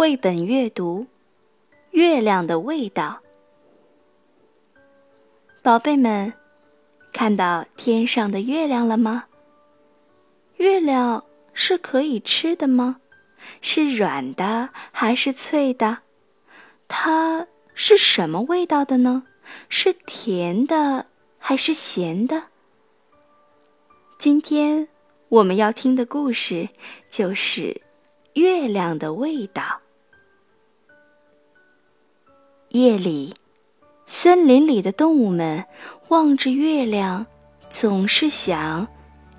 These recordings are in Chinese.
绘本阅读《月亮的味道》。宝贝们，看到天上的月亮了吗？月亮是可以吃的吗？是软的还是脆的？它是什么味道的呢？是甜的还是咸的？今天我们要听的故事就是《月亮的味道》。夜里，森林里的动物们望着月亮，总是想：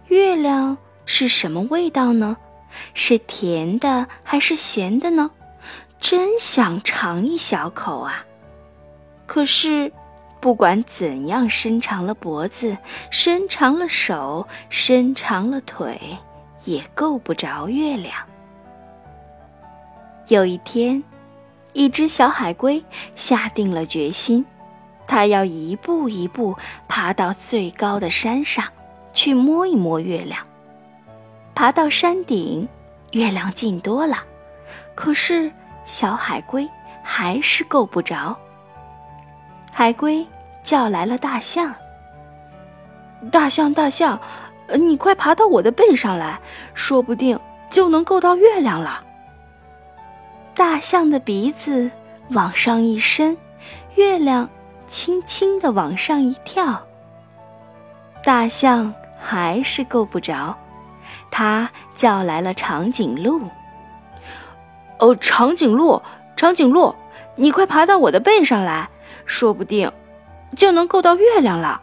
月亮是什么味道呢？是甜的还是咸的呢？真想尝一小口啊！可是，不管怎样伸长了脖子、伸长了手、伸长了腿，也够不着月亮。有一天，一只小海龟下定了决心，它要一步一步爬到最高的山上，去摸一摸月亮。爬到山顶，月亮近多了，可是小海龟还是够不着。海龟叫来了大象：“大象，大象，你快爬到我的背上来，说不定就能够到月亮了。”大象的鼻子往上一伸，月亮轻轻地往上一跳。大象还是够不着。它叫来了长颈鹿。哦，长颈鹿，长颈鹿，你快爬到我的背上来，说不定就能够到月亮了。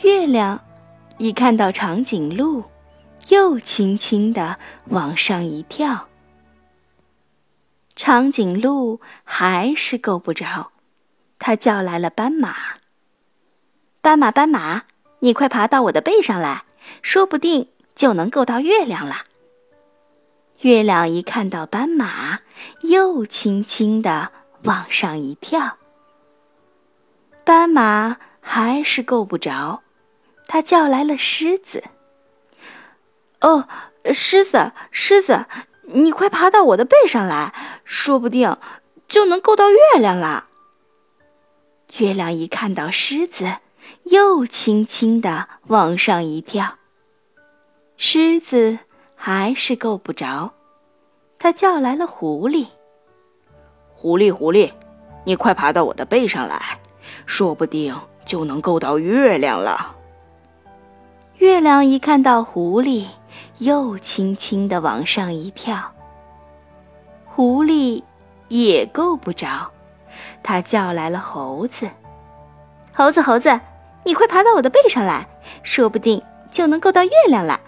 月亮一看到长颈鹿，又轻轻地往上一跳。长颈鹿还是够不着，他叫来了斑马。斑马，斑马，你快爬到我的背上来，说不定。就能够到月亮了。月亮一看到斑马，又轻轻地往上一跳。斑马还是够不着，它叫来了狮子。哦，狮子，狮子，你快爬到我的背上来，说不定就能够到月亮了。月亮一看到狮子，又轻轻地往上一跳。狮子还是够不着，他叫来了狐狸。狐狸，狐狸，你快爬到我的背上来，说不定就能够到月亮了。月亮一看到狐狸，又轻轻地往上一跳。狐狸也够不着，它叫来了猴子。猴子，猴子，你快爬到我的背上来，说不定就能够到月亮了。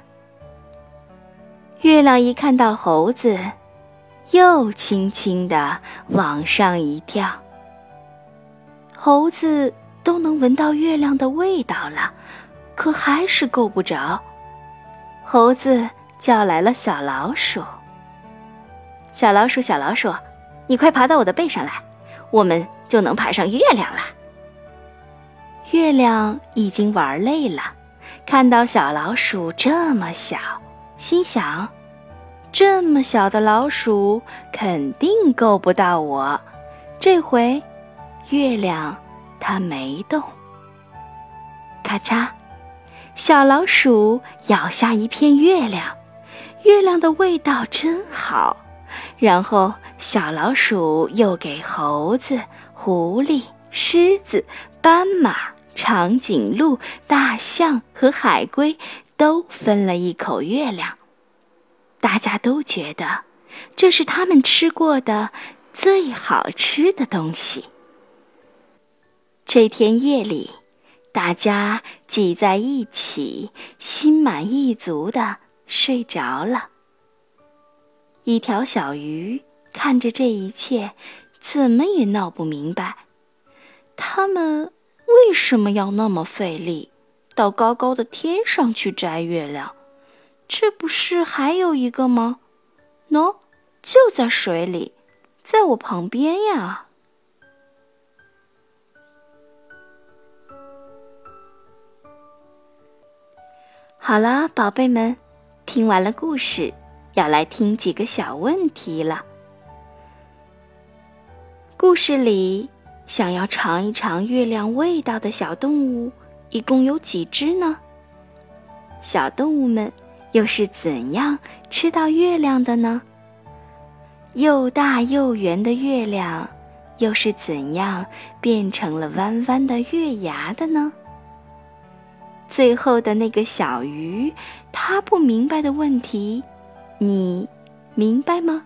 月亮一看到猴子，又轻轻地往上一跳。猴子都能闻到月亮的味道了，可还是够不着。猴子叫来了小老鼠：“小老鼠，小老鼠，你快爬到我的背上来，我们就能爬上月亮了。”月亮已经玩累了，看到小老鼠这么小。心想：这么小的老鼠肯定够不到我。这回，月亮它没动。咔嚓，小老鼠咬下一片月亮，月亮的味道真好。然后，小老鼠又给猴子、狐狸、狮子、斑马、长颈鹿、大象和海龟。都分了一口月亮，大家都觉得这是他们吃过的最好吃的东西。这天夜里，大家挤在一起，心满意足的睡着了。一条小鱼看着这一切，怎么也闹不明白，他们为什么要那么费力。到高高的天上去摘月亮，这不是还有一个吗？喏，就在水里，在我旁边呀。好啦，宝贝们，听完了故事，要来听几个小问题了。故事里，想要尝一尝月亮味道的小动物，一共有几只呢？小动物们又是怎样吃到月亮的呢？又大又圆的月亮，又是怎样变成了弯弯的月牙的呢？最后的那个小鱼，他不明白的问题，你明白吗？